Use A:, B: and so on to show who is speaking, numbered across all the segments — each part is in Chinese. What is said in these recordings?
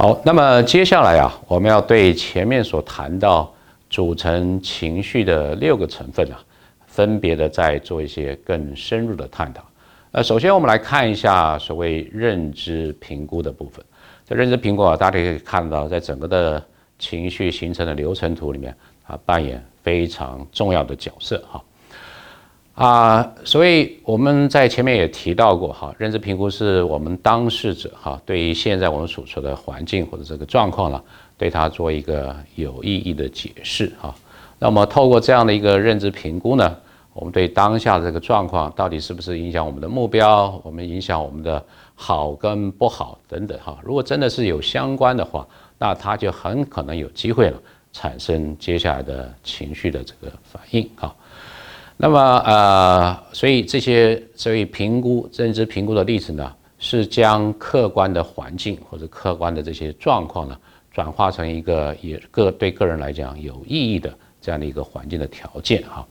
A: 好，那么接下来啊，我们要对前面所谈到组成情绪的六个成分啊，分别的再做一些更深入的探讨。呃，首先我们来看一下所谓认知评估的部分。在认知评估啊，大家可以看到，在整个的情绪形成的流程图里面啊，扮演非常重要的角色哈。啊，所以我们在前面也提到过哈，认知评估是我们当事者哈，对于现在我们所处的环境或者这个状况呢，对它做一个有意义的解释哈。那么透过这样的一个认知评估呢，我们对当下的这个状况到底是不是影响我们的目标，我们影响我们的。好跟不好等等哈，如果真的是有相关的话，那他就很可能有机会了产生接下来的情绪的这个反应哈。那么呃，所以这些所以评估认知评估的例子呢，是将客观的环境或者客观的这些状况呢，转化成一个也个对个人来讲有意义的这样的一个环境的条件哈。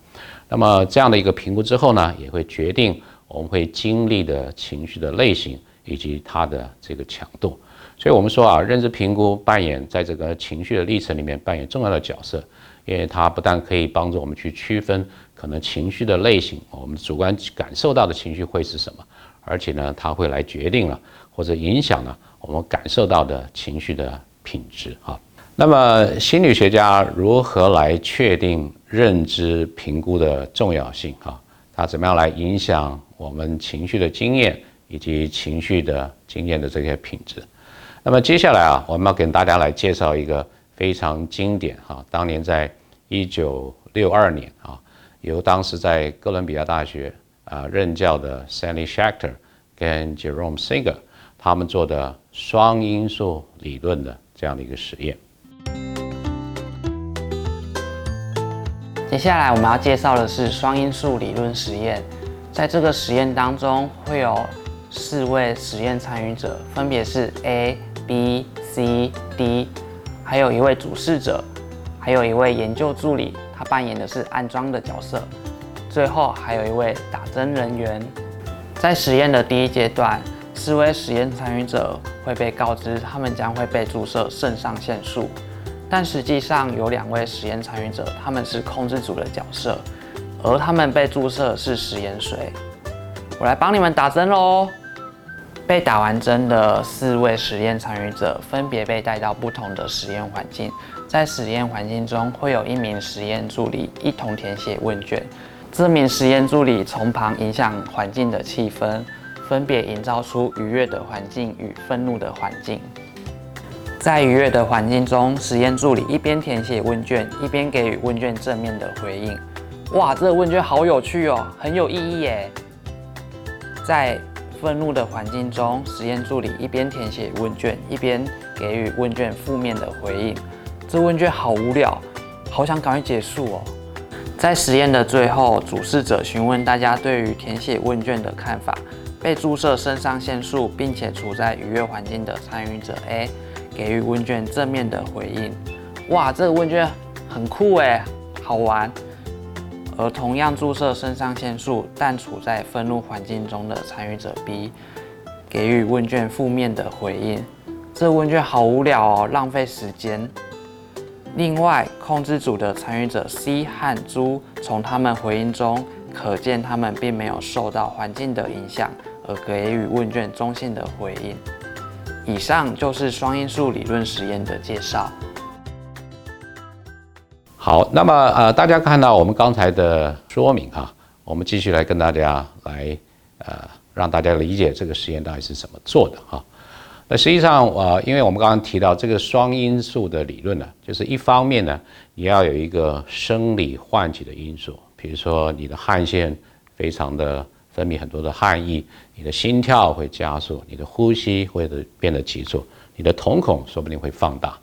A: 那么这样的一个评估之后呢，也会决定我们会经历的情绪的类型。以及它的这个强度，所以我们说啊，认知评估扮演在这个情绪的历程里面扮演重要的角色，因为它不但可以帮助我们去区分可能情绪的类型，我们主观感受到的情绪会是什么，而且呢，它会来决定了或者影响了我们感受到的情绪的品质啊。那么心理学家如何来确定认知评估的重要性啊？它怎么样来影响我们情绪的经验？以及情绪的经验的这些品质。那么接下来啊，我们要给大家来介绍一个非常经典哈，当年在一九六二年啊，由当时在哥伦比亚大学啊任教的 Sally Schachter 跟 Jerome Singer 他们做的双因素理论的这样的一个实验。
B: 接下来我们要介绍的是双因素理论实验，在这个实验当中会有。四位实验参与者分别是 A、B、C、D，还有一位主事者，还有一位研究助理，扮演的是安装的角色。最后还有一位打针人员。在实验的第一阶段，四位实验参与者会被告知他们将会被注射肾上腺素，但实际上有两位实验参与者他们是控制组的角色，而他们被注射是食盐水。我来帮你们打针喽。被打完针的四位实验参与者分别被带到不同的实验环境，在实验环境中会有一名实验助理一同填写问卷。这名实验助理从旁影响环境的气氛，分别营造出愉悦的环境与愤怒的环境。在愉悦的环境中，实验助理一边填写问卷，一边给予问卷正面的回应。哇，这个问卷好有趣哦，很有意义耶！在愤怒的环境中，实验助理一边填写问卷，一边给予问卷负面的回应。这问卷好无聊，好想赶快结束哦。在实验的最后，主事者询问大家对于填写问卷的看法。被注射肾上腺素并且处在愉悦环境的参与者 A 给予问卷正面的回应。哇，这个问卷很酷诶，好玩。而同样注射肾上腺素但处在愤怒环境中的参与者 B，给予问卷负面的回应。这问卷好无聊哦，浪费时间。另外，控制组的参与者 C 和猪，从他们回应中可见，他们并没有受到环境的影响，而给予问卷中性的回应。以上就是双因素理论实验的介绍。
A: 好，那么呃，大家看到我们刚才的说明哈，我们继续来跟大家来呃，让大家理解这个实验到底是怎么做的哈。那实际上呃，因为我们刚刚提到这个双因素的理论呢，就是一方面呢，你要有一个生理唤起的因素，比如说你的汗腺非常的分泌很多的汗液，你的心跳会加速，你的呼吸会变得急促，你的瞳孔说不定会放大。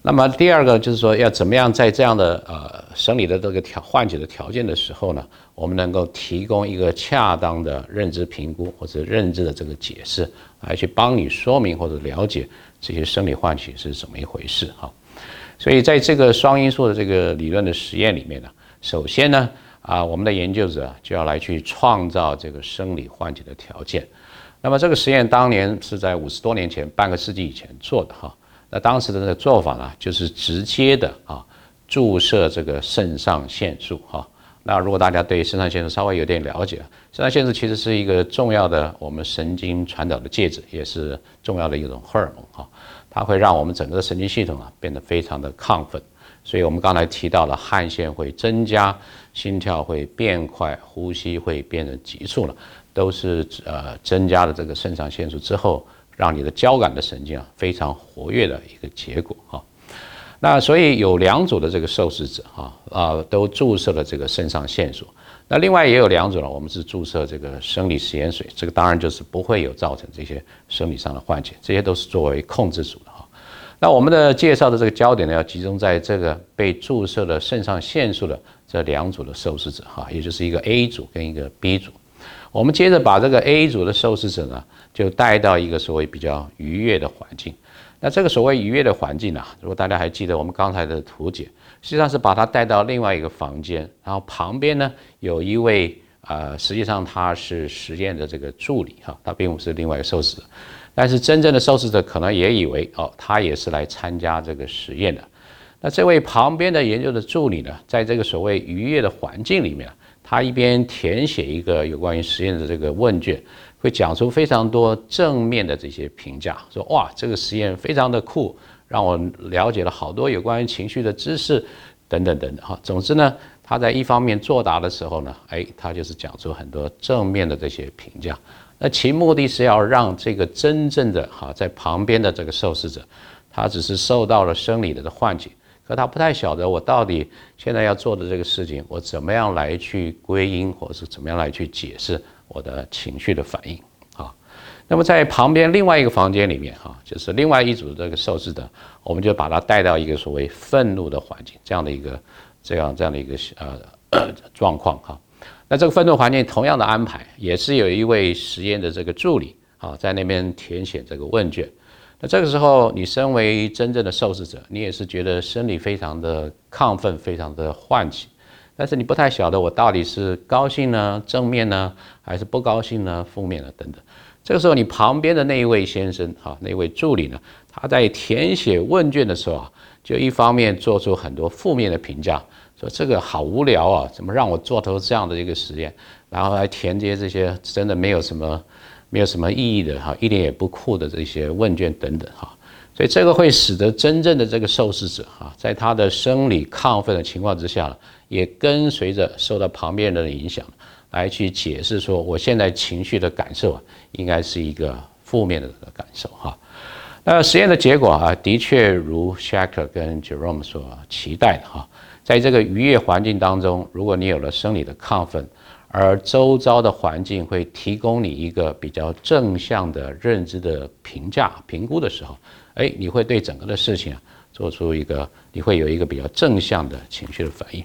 A: 那么第二个就是说，要怎么样在这样的呃生理的这个条唤起的条件的时候呢，我们能够提供一个恰当的认知评估或者认知的这个解释，来去帮你说明或者了解这些生理唤起是怎么一回事哈。所以在这个双因素的这个理论的实验里面呢，首先呢啊，我们的研究者就要来去创造这个生理唤起的条件。那么这个实验当年是在五十多年前，半个世纪以前做的哈。那当时的那个做法呢，就是直接的啊注射这个肾上腺素哈。那如果大家对肾上腺素稍微有点了解，肾上腺素其实是一个重要的我们神经传导的介质，也是重要的一种荷尔蒙哈。它会让我们整个的神经系统啊变得非常的亢奋，所以我们刚才提到了汗腺会增加，心跳会变快，呼吸会变得急促了，都是呃增加了这个肾上腺素之后，让你的交感的神经啊非常活跃的一个结果哈。那所以有两组的这个受试者哈啊都注射了这个肾上腺素。那另外也有两种了，我们是注射这个生理食盐水，这个当然就是不会有造成这些生理上的幻觉，这些都是作为控制组的哈。那我们的介绍的这个焦点呢，要集中在这个被注射了肾上腺素的这两组的受试者哈，也就是一个 A 组跟一个 B 组。我们接着把这个 A 组的受试者呢，就带到一个所谓比较愉悦的环境。那这个所谓愉悦的环境啊，如果大家还记得我们刚才的图解。实际上是把他带到另外一个房间，然后旁边呢有一位呃，实际上他是实验的这个助理哈，他并不是另外一个受试者，但是真正的受试者可能也以为哦，他也是来参加这个实验的。那这位旁边的研究的助理呢，在这个所谓愉悦的环境里面，他一边填写一个有关于实验的这个问卷，会讲出非常多正面的这些评价，说哇，这个实验非常的酷。让我了解了好多有关于情绪的知识，等等等等哈。总之呢，他在一方面作答的时候呢，哎，他就是讲出很多正面的这些评价。那其目的是要让这个真正的哈在旁边的这个受试者，他只是受到了生理的的唤起，可他不太晓得我到底现在要做的这个事情，我怎么样来去归因，或者是怎么样来去解释我的情绪的反应啊。那么在旁边另外一个房间里面，哈，就是另外一组这个受试者，我们就把他带到一个所谓愤怒的环境，这样的一个这样这样的一个呃状况哈。那这个愤怒环境同样的安排，也是有一位实验的这个助理啊，在那边填写这个问卷。那这个时候，你身为真正的受试者，你也是觉得生理非常的亢奋，非常的唤起，但是你不太晓得我到底是高兴呢、正面呢，还是不高兴呢、负面呢等等。这个时候，你旁边的那一位先生，哈，那位助理呢，他在填写问卷的时候啊，就一方面做出很多负面的评价，说这个好无聊啊，怎么让我做头这样的一个实验，然后来填接这些真的没有什么，没有什么意义的哈，一点也不酷的这些问卷等等哈，所以这个会使得真正的这个受试者哈，在他的生理亢奋的情况之下，也跟随着受到旁边人的影响。来去解释说，我现在情绪的感受啊，应该是一个负面的感受哈。那实验的结果啊，的确如 Shaker 跟 Jerome 所期待的哈，在这个愉悦环境当中，如果你有了生理的亢奋，而周遭的环境会提供你一个比较正向的认知的评价评估的时候，哎，你会对整个的事情啊，做出一个，你会有一个比较正向的情绪的反应。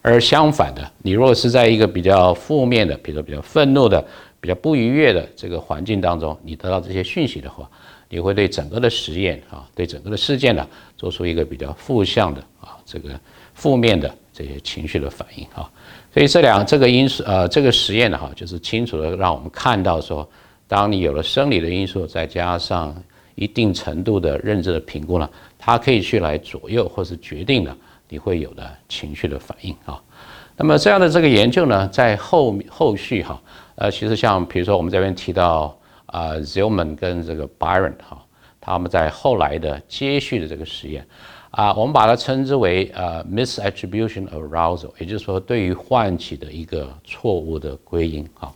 A: 而相反的，你如果是在一个比较负面的，比如说比较愤怒的、比较不愉悦的这个环境当中，你得到这些讯息的话，你会对整个的实验啊，对整个的事件呢，做出一个比较负向的啊，这个负面的这些情绪的反应啊。所以这两这个因素，呃，这个实验呢，哈，就是清楚的让我们看到说，当你有了生理的因素，再加上一定程度的认知的评估呢，它可以去来左右或是决定的。你会有的情绪的反应啊，那么这样的这个研究呢，在后后续哈，呃，其实像比如说我们这边提到啊，Zillman 跟这个 Byron 哈，他们在后来的接续的这个实验啊，我们把它称之为呃 misattribution arousal，也就是说对于唤起的一个错误的归因哈，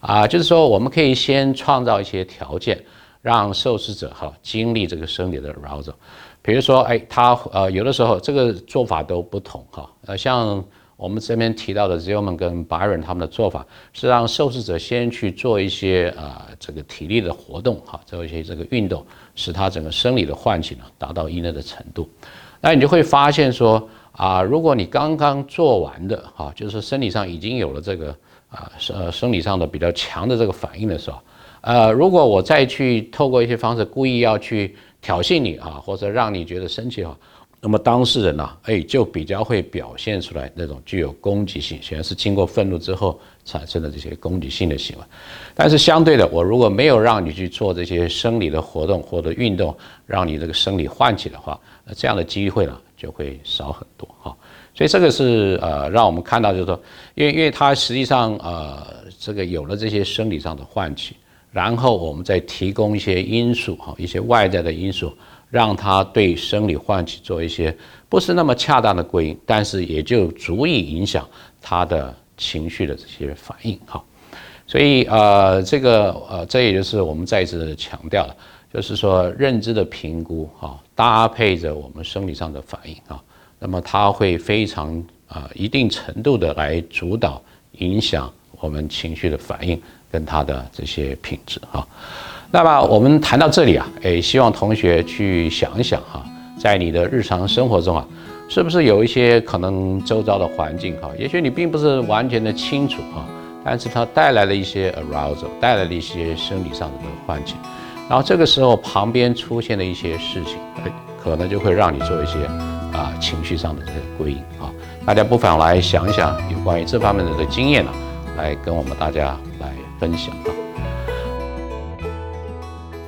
A: 啊，就是说我们可以先创造一些条件，让受试者哈经历这个生理的 arousal。比如说，哎，他呃，有的时候这个做法都不同哈。呃，像我们这边提到的 Zillman 跟 Byron 他们的做法是让受试者先去做一些啊这个体力的活动哈，做一些这个运动，使他整个生理的唤醒呢达到一定的程度。那你就会发现说啊，如果你刚刚做完的哈，就是生理上已经有了这个啊生生理上的比较强的这个反应的时候，呃，如果我再去透过一些方式故意要去。挑衅你啊，或者让你觉得生气啊，那么当事人呢，哎，就比较会表现出来那种具有攻击性，显然是经过愤怒之后产生的这些攻击性的行为。但是相对的，我如果没有让你去做这些生理的活动或者运动，让你这个生理唤起的话，那这样的机会呢就会少很多哈。所以这个是呃，让我们看到就是说，因为因为它实际上呃，这个有了这些生理上的唤起，然后我们再提供一些因素哈，一些外在的因素。让他对生理唤起做一些不是那么恰当的归因，但是也就足以影响他的情绪的这些反应哈。所以呃，这个呃，这也就是我们再一次强调了，就是说认知的评估哈，搭配着我们生理上的反应啊，那么它会非常啊一定程度的来主导影响我们情绪的反应跟它的这些品质哈。那么我们谈到这里啊，诶，希望同学去想一想哈，在你的日常生活中啊，是不是有一些可能周遭的环境哈，也许你并不是完全的清楚哈，但是它带来了一些 arousal，带来了一些生理上的这个唤起，然后这个时候旁边出现的一些事情，诶，可能就会让你做一些啊情绪上的这个归因啊，大家不妨来想一想有关于这方面的这个经验呢，来跟我们大家来分享啊。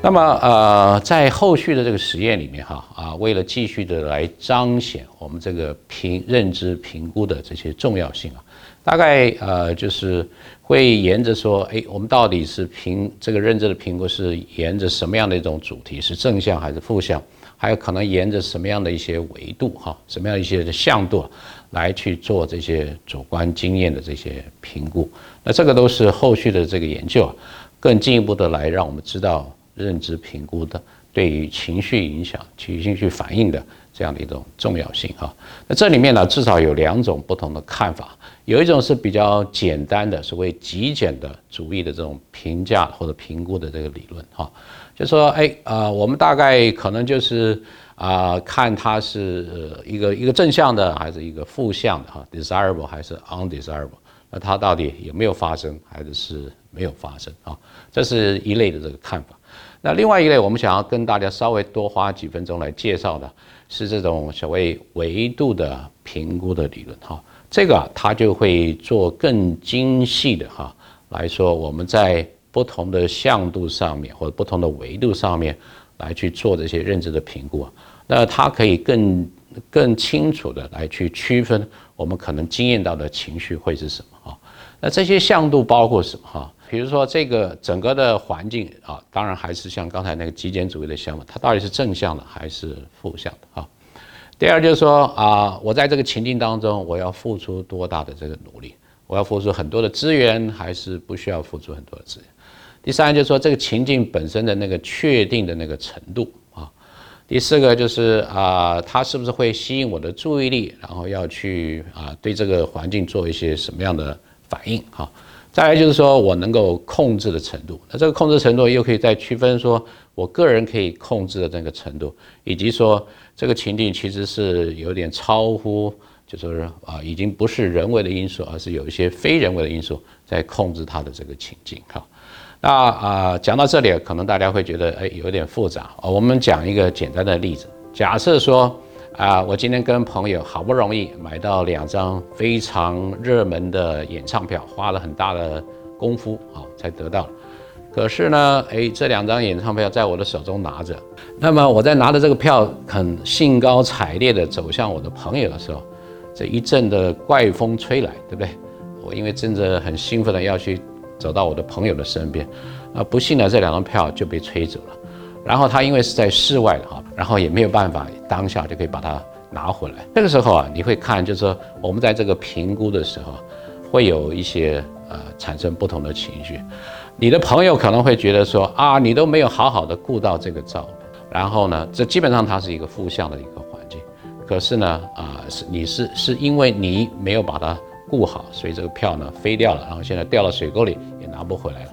A: 那么，呃，在后续的这个实验里面，哈啊，为了继续的来彰显我们这个评认知评估的这些重要性啊，大概呃就是会沿着说，哎，我们到底是评这个认知的评估是沿着什么样的一种主题，是正向还是负向，还有可能沿着什么样的一些维度哈，什么样一些的向度来去做这些主观经验的这些评估。那这个都是后续的这个研究啊，更进一步的来让我们知道。认知评估的对于情绪影响、情绪反应的这样的一种重要性哈。那这里面呢，至少有两种不同的看法。有一种是比较简单的所谓极简的主义的这种评价或者评估的这个理论哈，就说哎啊，我们大概可能就是啊，看它是一个一个正向的还是一个负向的哈，desirable 还是 undesirable，那它到底有没有发生还是是没有发生啊？这是一类的这个看法。那另外一类，我们想要跟大家稍微多花几分钟来介绍的，是这种所谓维度的评估的理论哈。这个它就会做更精细的哈来说，我们在不同的向度上面或者不同的维度上面来去做这些认知的评估啊。那它可以更更清楚的来去区分我们可能经验到的情绪会是什么啊。那这些向度包括什么哈？比如说这个整个的环境啊，当然还是像刚才那个极简主义的想法，它到底是正向的还是负向的啊？第二就是说啊，我在这个情境当中，我要付出多大的这个努力？我要付出很多的资源，还是不需要付出很多的资源？第三就是说这个情境本身的那个确定的那个程度啊。第四个就是啊，它是不是会吸引我的注意力，然后要去啊对这个环境做一些什么样的反应啊？再来就是说我能够控制的程度，那这个控制程度又可以再区分说我个人可以控制的这个程度，以及说这个情境其实是有点超乎，就是啊已经不是人为的因素，而是有一些非人为的因素在控制它的这个情境。哈，那啊讲到这里，可能大家会觉得哎有点复杂啊。我们讲一个简单的例子，假设说。啊，我今天跟朋友好不容易买到两张非常热门的演唱票，花了很大的功夫啊才得到。可是呢，哎，这两张演唱票在我的手中拿着，那么我在拿着这个票很兴高采烈地走向我的朋友的时候，这一阵的怪风吹来，对不对？我因为正着很兴奋的要去走到我的朋友的身边，啊，不幸的这两张票就被吹走了。然后他因为是在室外的哈，然后也没有办法当下就可以把它拿回来。这个时候啊，你会看，就是说我们在这个评估的时候，会有一些呃产生不同的情绪。你的朋友可能会觉得说啊，你都没有好好的顾到这个照，然后呢，这基本上它是一个负向的一个环境。可是呢，啊是你是是因为你没有把它顾好，所以这个票呢飞掉了，然后现在掉到水沟里也拿不回来了。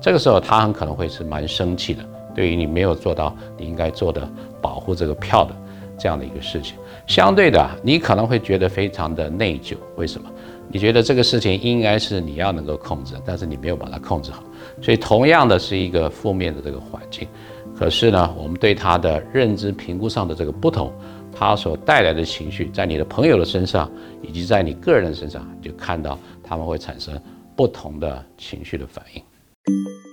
A: 这个时候他很可能会是蛮生气的。对于你没有做到你应该做的保护这个票的这样的一个事情，相对的，你可能会觉得非常的内疚。为什么？你觉得这个事情应该是你要能够控制，但是你没有把它控制好，所以同样的是一个负面的这个环境。可是呢，我们对他的认知评估上的这个不同，它所带来的情绪，在你的朋友的身上，以及在你个人的身上，就看到他们会产生不同的情绪的反应。